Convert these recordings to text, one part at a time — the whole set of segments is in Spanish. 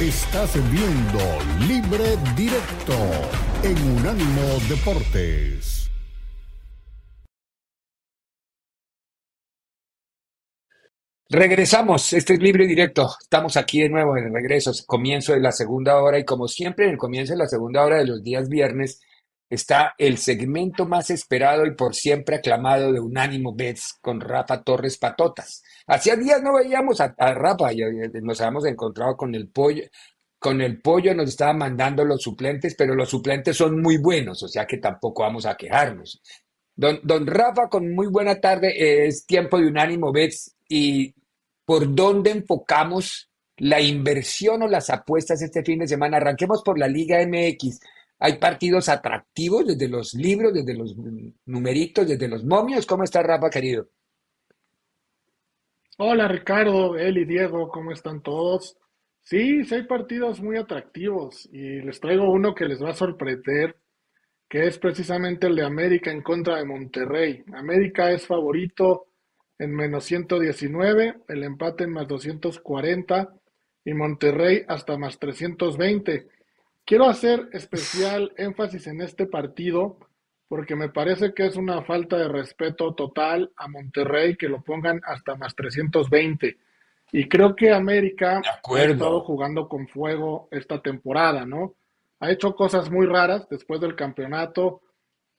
Estás viendo Libre Directo en Unánimo Deportes. Regresamos, este es Libre Directo. Estamos aquí de nuevo en el regreso, comienzo de la segunda hora y como siempre en el comienzo de la segunda hora de los días viernes está el segmento más esperado y por siempre aclamado de Unánimo Bets con Rafa Torres Patotas. Hacía días no veíamos a, Rafa, y, nos habíamos encontrado con el pollo, con el pollo nos estaba mandando los suplentes, pero los suplentes son muy buenos, o sea que tampoco vamos a quejarnos. Don, don Rafa, con muy buena tarde, es tiempo de Unánimo Bets y por dónde enfocamos la inversión o las apuestas este fin de semana. Arranquemos por la Liga MX. Hay partidos atractivos desde los libros, desde los numeritos, desde los momios. ¿Cómo está Rafa, querido? Hola Ricardo, Eli, Diego, ¿cómo están todos? Sí, sí hay partidos muy atractivos y les traigo uno que les va a sorprender, que es precisamente el de América en contra de Monterrey. América es favorito en menos 119, el empate en más 240 y Monterrey hasta más 320. Quiero hacer especial énfasis en este partido porque me parece que es una falta de respeto total a Monterrey que lo pongan hasta más 320. Y creo que América ha estado jugando con fuego esta temporada, ¿no? Ha hecho cosas muy raras después del campeonato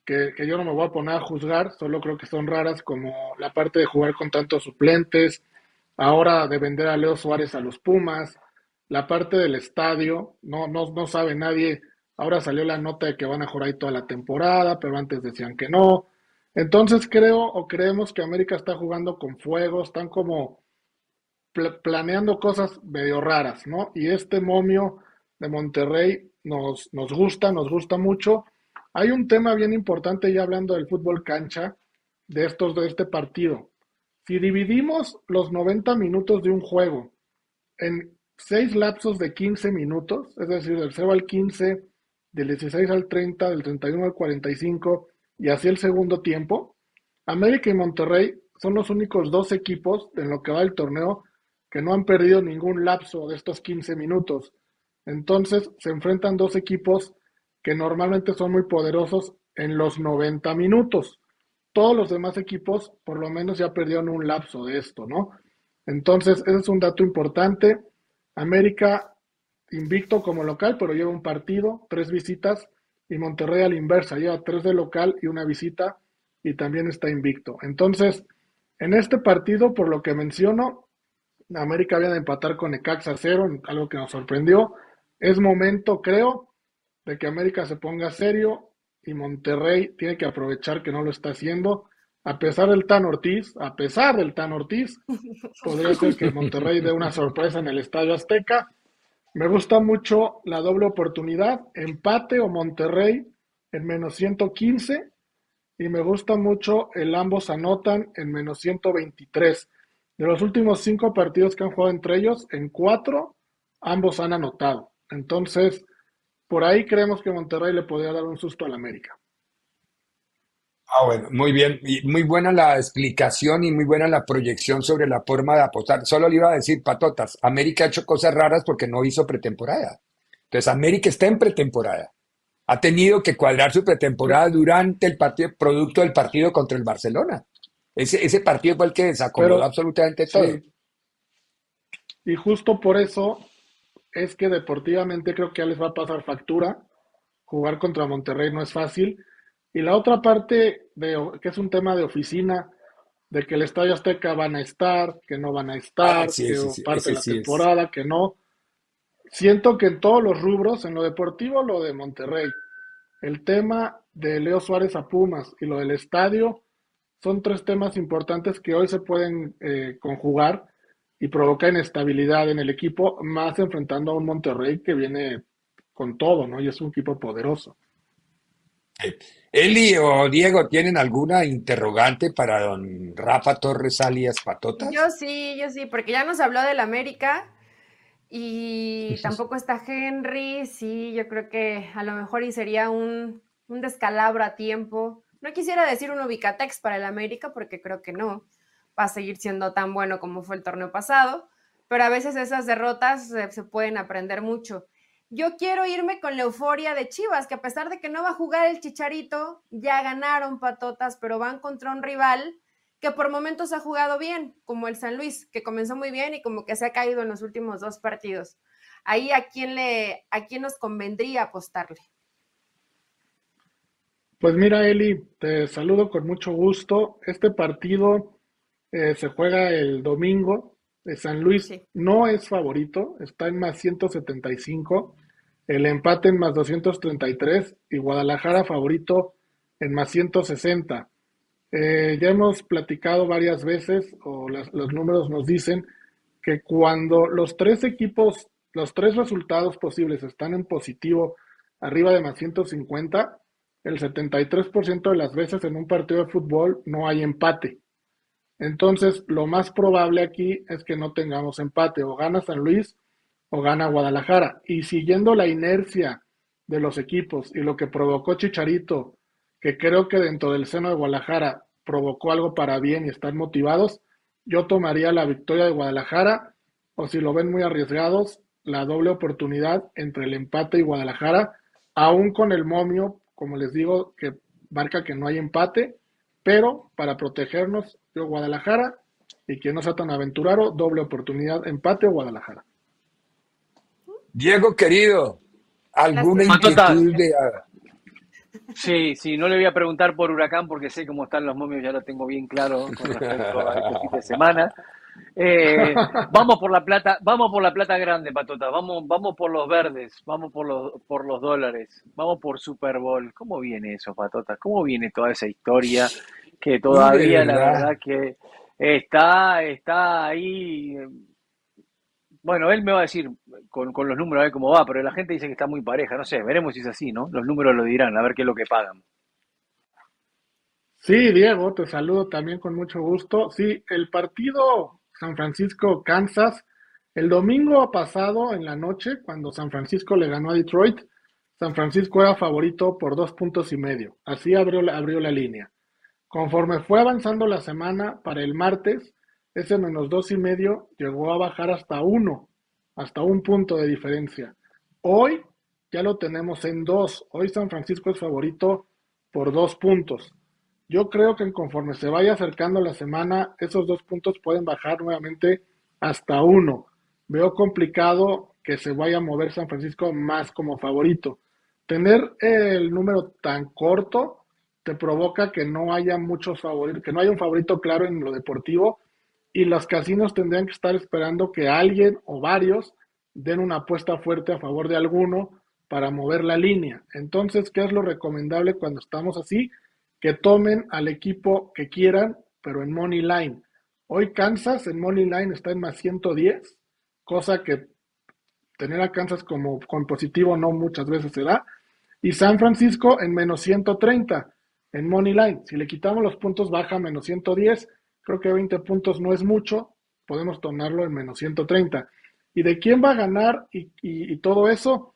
que, que yo no me voy a poner a juzgar, solo creo que son raras como la parte de jugar con tantos suplentes, ahora de vender a Leo Suárez a los Pumas, la parte del estadio, no, no, no sabe nadie. Ahora salió la nota de que van a jugar ahí toda la temporada, pero antes decían que no. Entonces creo o creemos que América está jugando con fuego, están como planeando cosas medio raras, ¿no? Y este momio de Monterrey nos, nos gusta, nos gusta mucho. Hay un tema bien importante ya hablando del fútbol cancha, de estos de este partido. Si dividimos los 90 minutos de un juego en seis lapsos de 15 minutos, es decir, del 0 al 15, del 16 al 30, del 31 al 45 y así el segundo tiempo, América y Monterrey son los únicos dos equipos en lo que va el torneo que no han perdido ningún lapso de estos 15 minutos. Entonces se enfrentan dos equipos que normalmente son muy poderosos en los 90 minutos. Todos los demás equipos por lo menos ya perdieron un lapso de esto, ¿no? Entonces, ese es un dato importante. América invicto como local, pero lleva un partido, tres visitas, y Monterrey a la inversa, lleva tres de local y una visita, y también está invicto. Entonces, en este partido, por lo que menciono, América viene a empatar con Ecaxa cero, algo que nos sorprendió. Es momento, creo, de que América se ponga serio y Monterrey tiene que aprovechar que no lo está haciendo a pesar del Tan Ortiz, a pesar del Tan Ortiz, podría ser que Monterrey dé una sorpresa en el Estadio Azteca. Me gusta mucho la doble oportunidad, empate o Monterrey en menos 115 y me gusta mucho el ambos anotan en menos 123. De los últimos cinco partidos que han jugado entre ellos, en cuatro ambos han anotado. Entonces, por ahí creemos que Monterrey le podría dar un susto al América. Ah, bueno, muy bien. Y muy buena la explicación y muy buena la proyección sobre la forma de apostar. Solo le iba a decir, patotas, América ha hecho cosas raras porque no hizo pretemporada. Entonces, América está en pretemporada. Ha tenido que cuadrar su pretemporada durante el partido, producto del partido contra el Barcelona. Ese, ese partido fue el que desacomodó absolutamente todo. Y justo por eso es que deportivamente creo que ya les va a pasar factura. Jugar contra Monterrey no es fácil y la otra parte, de, que es un tema de oficina, de que el Estadio Azteca van a estar, que no van a estar, ah, que parte de la temporada, que no. Siento que en todos los rubros, en lo deportivo, lo de Monterrey, el tema de Leo Suárez a Pumas y lo del estadio, son tres temas importantes que hoy se pueden eh, conjugar y provocar inestabilidad en el equipo, más enfrentando a un Monterrey que viene con todo, ¿no? Y es un equipo poderoso. Eli o Diego, ¿tienen alguna interrogante para don Rafa Torres alias Patota? Yo sí, yo sí, porque ya nos habló del América y tampoco está Henry. Sí, yo creo que a lo mejor y sería un, un descalabro a tiempo. No quisiera decir un ubicatex para el América porque creo que no va a seguir siendo tan bueno como fue el torneo pasado, pero a veces esas derrotas se pueden aprender mucho. Yo quiero irme con la euforia de Chivas, que a pesar de que no va a jugar el Chicharito, ya ganaron patotas, pero van contra un rival que por momentos ha jugado bien, como el San Luis, que comenzó muy bien y como que se ha caído en los últimos dos partidos. Ahí a quién le, a quién nos convendría apostarle. Pues mira, Eli, te saludo con mucho gusto. Este partido eh, se juega el domingo. San Luis no es favorito, está en más 175, el empate en más 233 y Guadalajara favorito en más 160. Eh, ya hemos platicado varias veces, o los números nos dicen, que cuando los tres equipos, los tres resultados posibles están en positivo arriba de más 150, el 73% de las veces en un partido de fútbol no hay empate. Entonces, lo más probable aquí es que no tengamos empate, o gana San Luis o gana Guadalajara. Y siguiendo la inercia de los equipos y lo que provocó Chicharito, que creo que dentro del seno de Guadalajara provocó algo para bien y están motivados, yo tomaría la victoria de Guadalajara, o si lo ven muy arriesgados, la doble oportunidad entre el empate y Guadalajara, aún con el momio como les digo, que marca que no hay empate, pero para protegernos, Guadalajara y que no sea tan aventurado, doble oportunidad, empate o Guadalajara. Diego querido, ¿alguna inquietud de... Sí, sí, no le voy a preguntar por Huracán porque sé cómo están los momios, ya lo tengo bien claro con respecto a este fin de semana. Eh, vamos por la plata, vamos por la plata grande, patota, vamos, vamos por los verdes, vamos por los, por los dólares, vamos por Super Bowl. ¿Cómo viene eso, patota? ¿Cómo viene toda esa historia que todavía la verdad que está, está ahí? Bueno, él me va a decir con, con los números a ver cómo va, pero la gente dice que está muy pareja, no sé, veremos si es así, ¿no? Los números lo dirán, a ver qué es lo que pagan. Sí, Diego, te saludo también con mucho gusto. Sí, el partido San Francisco, Kansas. El domingo pasado en la noche, cuando San Francisco le ganó a Detroit, San Francisco era favorito por dos puntos y medio. Así abrió, abrió la línea. Conforme fue avanzando la semana, para el martes, ese menos dos y medio llegó a bajar hasta uno, hasta un punto de diferencia. Hoy ya lo tenemos en dos. Hoy San Francisco es favorito por dos puntos. Yo creo que conforme se vaya acercando la semana, esos dos puntos pueden bajar nuevamente hasta uno. Veo complicado que se vaya a mover San Francisco más como favorito. Tener el número tan corto te provoca que no haya muchos favoritos, que no haya un favorito claro en lo deportivo y los casinos tendrían que estar esperando que alguien o varios den una apuesta fuerte a favor de alguno para mover la línea. Entonces, ¿qué es lo recomendable cuando estamos así? que tomen al equipo que quieran, pero en Money Line. Hoy Kansas en Money Line está en más 110, cosa que tener a Kansas como con positivo no muchas veces se da. Y San Francisco en menos 130 en Money Line. Si le quitamos los puntos, baja menos 110. Creo que 20 puntos no es mucho. Podemos tomarlo en menos 130. ¿Y de quién va a ganar y, todo eso?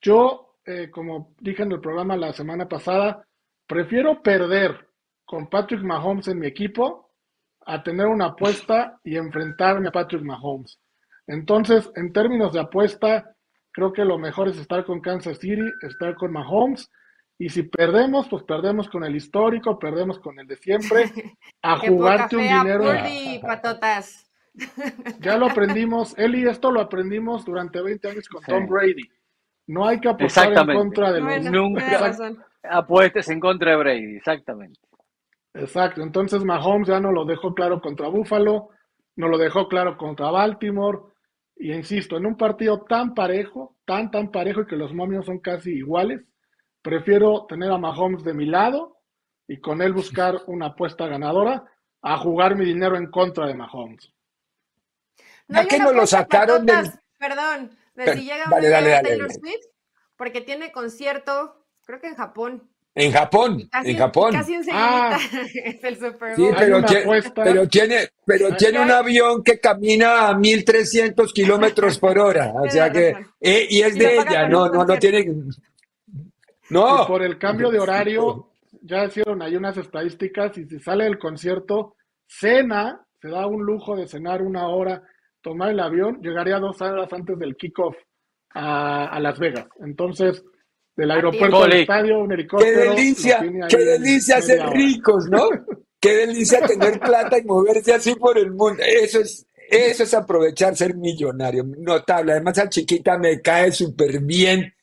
Yo, eh, como dije en el programa la semana pasada, Prefiero perder con Patrick Mahomes en mi equipo a tener una apuesta y enfrentarme a Patrick Mahomes. Entonces, en términos de apuesta, creo que lo mejor es estar con Kansas City, estar con Mahomes. Y si perdemos, pues perdemos con el histórico, perdemos con el de siempre. A jugarte un dinero. patotas. Ya lo aprendimos, Eli, esto lo aprendimos durante 20 años con Tom Brady. No hay que apostar en contra de los. Nunca apuestes en contra de Brady, exactamente. Exacto. Entonces Mahomes ya no lo dejó claro contra Buffalo, no lo dejó claro contra Baltimore. Y insisto, en un partido tan parejo, tan, tan parejo y que los momios son casi iguales, prefiero tener a Mahomes de mi lado y con él buscar una apuesta ganadora a jugar mi dinero en contra de Mahomes. No ¿A qué no lo sacaron del... Perdón, de si llega dale, dale, Taylor Swift, porque tiene concierto, creo que en Japón. En Japón, en Japón. Casi ah, es el Super Bowl. Sí, pero, pero tiene, pero tiene un avión que camina a 1300 kilómetros por hora. O sea que, eh, y es de ella, no, no, no tiene. No. por el cambio de horario, ya hicieron ahí unas estadísticas y si sale del concierto, cena, se da un lujo de cenar una hora tomar el avión, llegaría dos horas antes del kickoff a, a Las Vegas. Entonces, del aeropuerto al estadio, un ¡Qué helicóptero. lo delicia! ¡Qué delicia ser hora. ricos, ¿no? ¡Qué delicia tener plata y moverse así por el mundo! Eso es, eso es aprovechar ser millonario. Notable. Además, a chiquita me cae súper bien.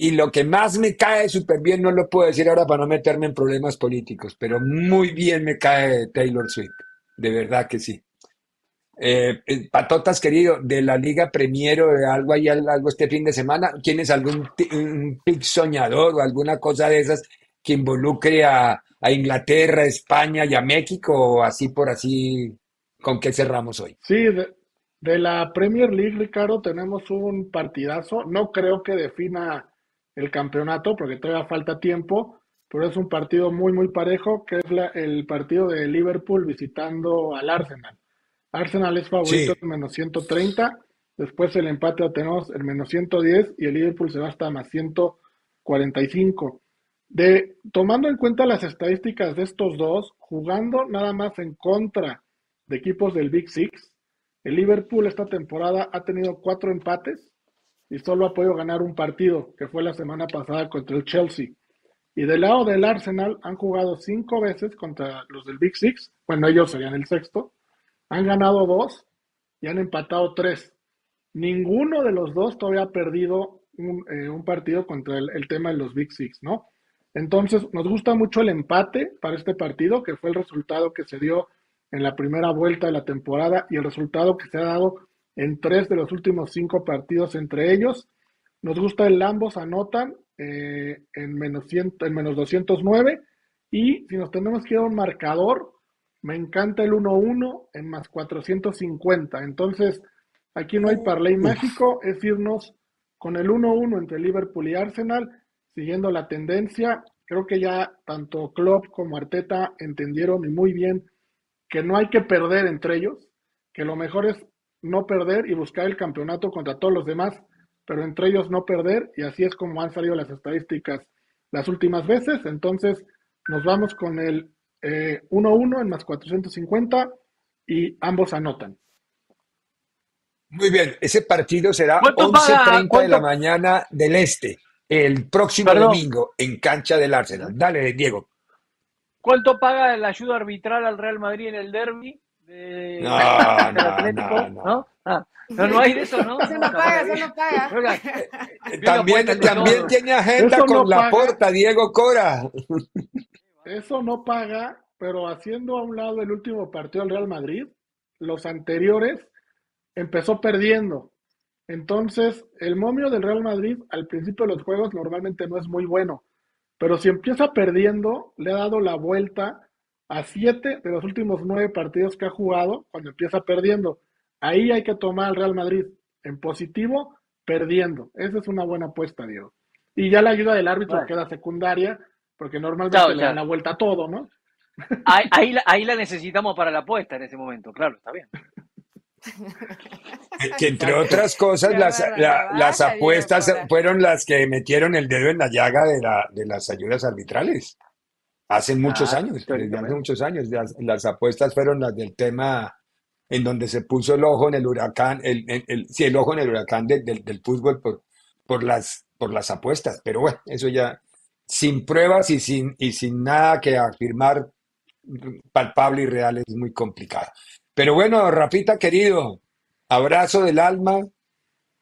Y lo que más me cae súper bien, no lo puedo decir ahora para no meterme en problemas políticos, pero muy bien me cae Taylor Swift. De verdad que sí. Eh, eh, Patotas, querido, de la Liga Premier o de algo ahí, al- algo este fin de semana, ¿tienes algún un pick soñador o alguna cosa de esas que involucre a, a Inglaterra, España y a México o así por así? ¿Con qué cerramos hoy? Sí, de, de la Premier League, Ricardo, tenemos un partidazo. No creo que defina el campeonato porque todavía falta tiempo, pero es un partido muy, muy parejo, que es la- el partido de Liverpool visitando al Arsenal. Arsenal es favorito Sí. en menos 130, después el empate lo tenemos en menos 110 y el Liverpool se va hasta más 145. De, tomando en cuenta las estadísticas de estos dos, jugando nada más en contra de equipos del Big Six, el Liverpool esta temporada ha tenido cuatro empates y solo ha podido ganar un partido, que fue la semana pasada contra el Chelsea. Y del lado del Arsenal han jugado cinco veces contra los del Big Six, bueno, ellos serían el sexto, han ganado dos y han empatado tres. Ninguno de los dos todavía ha perdido un, eh, partido contra el, el tema de los Big Six, ¿no? Entonces, nos gusta mucho el empate para este partido, que fue el resultado que se dio en la primera vuelta de la temporada y el resultado que se ha dado en tres de los últimos cinco partidos entre ellos. Nos gusta el ambos anotan eh, en, menos 100 en menos 209 y si nos tenemos que ir a un marcador, me encanta el 1-1 en más 450. Entonces, aquí no hay parlay mágico, es irnos con el 1-1 entre Liverpool y Arsenal, siguiendo la tendencia. Creo que ya tanto Klopp como Arteta entendieron y muy bien que no hay que perder entre ellos, que lo mejor es no perder y buscar el campeonato contra todos los demás, pero entre ellos no perder, y así es como han salido las estadísticas las últimas veces. Entonces, nos vamos con el eh, 1-1 en más 450 y ambos anotan. Muy bien, ese partido será ¿Cuánto paga? 11.30 de la mañana del Este, el próximo Perdón. domingo en cancha del Arsenal. Dale, Diego. ¿Cuánto paga la ayuda arbitral al Real Madrid en el derby? De... No, del no, Atlético? no, no. ¿No? Ah, no, no hay de eso, ¿no? Eso no paga, eso no paga. Oiga, Eh, Yo También, también tiene agenda Eso con no la paga. porta, Diego Cora. Eso no paga, pero haciendo a un lado el último partido del Real Madrid, los anteriores empezó perdiendo. Entonces, el momio del Real Madrid al principio de los juegos normalmente no es muy bueno, pero si empieza perdiendo, le ha dado la vuelta a siete de los últimos nueve partidos que ha jugado cuando empieza perdiendo. Ahí hay que tomar al Real Madrid en positivo, perdiendo. Esa es una buena apuesta, Diego. Y ya la ayuda del árbitro Bueno. queda secundaria, porque normalmente Claro, le claro. dan la vuelta a todo, ¿no? ahí, ahí la, ahí la necesitamos para la apuesta en ese momento, claro, está bien. Que entre otras cosas, las, la- las apuestas fueron las que metieron el dedo en la llaga de, la, de las ayudas arbitrales. Hace muchos Ah, años, desde hace muchos años. Las, las apuestas fueron las del tema en donde se puso el ojo en el huracán, el, el, el- sí, el ojo en el huracán del fútbol por, por las, por las apuestas. Pero bueno, eso ya sin pruebas y sin, y sin nada que afirmar palpable y real es muy complicado. Pero bueno, Rafita querido, abrazo del alma.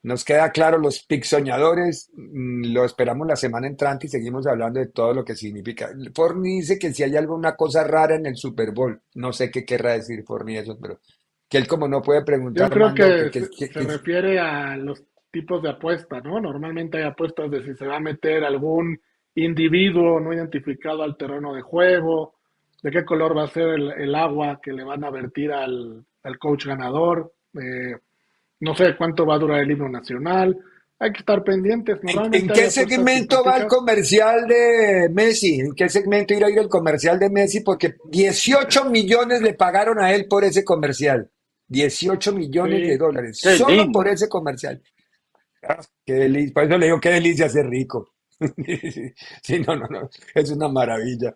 Nos queda claro los pics soñadores. mm, Lo esperamos la semana entrante y seguimos hablando de todo lo que significa. Forni dice que si hay alguna cosa rara en el Super Bowl, no sé qué querrá decir Forni eso, pero que él como no puede Yo preguntar creo más, no, que que- se, refiere a los tipos de apuesta, ¿no? Normalmente hay apuestas de si se va a meter algún individuo no identificado al terreno de juego, de qué color va a ser el, el agua que le van a vertir al, al coach ganador, eh, no sé cuánto va a durar el himno nacional. Hay que estar pendientes. ¿En, Normalmente en qué segmento va el comercial de Messi? ¿En qué segmento irá a ir el comercial de Messi? Porque 18 millones le pagaron a él por ese comercial. 18 millones Sí. de dólares. Qué Solo lindo. por ese comercial. Ah, Qué delicia. Por eso le digo, qué delicia ser rico. Sí, no, no, no. Es una maravilla.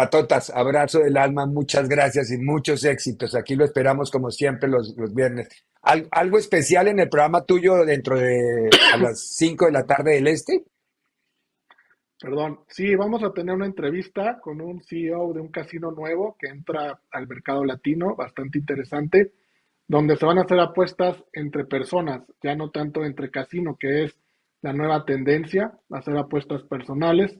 Patotas, abrazo del alma, muchas gracias y muchos éxitos. Aquí lo esperamos como siempre los, los viernes. ¿Algo especial en el programa tuyo dentro de a las 5 de la tarde del este? Perdón, sí, vamos a tener una entrevista con un CEO de un casino nuevo que entra al mercado latino, bastante interesante, donde se van a hacer apuestas entre personas, ya no tanto entre casino, que es la nueva tendencia, hacer apuestas personales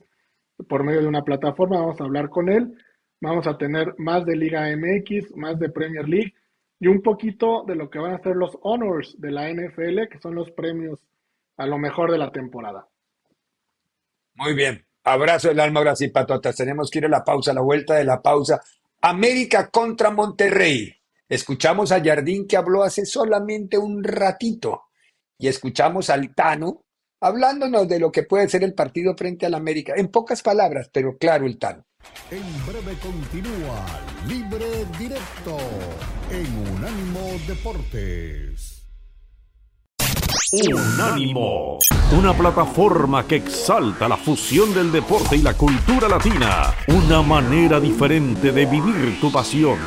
por medio de una plataforma, vamos a hablar con él, vamos a tener más de Liga MX, más de Premier League y un poquito de lo que van a ser los honors de la NFL, que son los premios a lo mejor de la temporada. Muy bien. Abrazo del alma, ahora sí, patotas. Tenemos que ir a la pausa, a la vuelta de la pausa. América contra Monterrey. Escuchamos a Jardín que habló hace solamente un ratito y escuchamos al Tano hablándonos de lo que puede ser el partido frente al América. En pocas palabras, pero claro el Tano. En breve continúa Libre Directo en Unánimo Deportes. Unánimo, una plataforma que exalta la fusión del deporte y la cultura latina, una manera diferente de vivir tu pasión.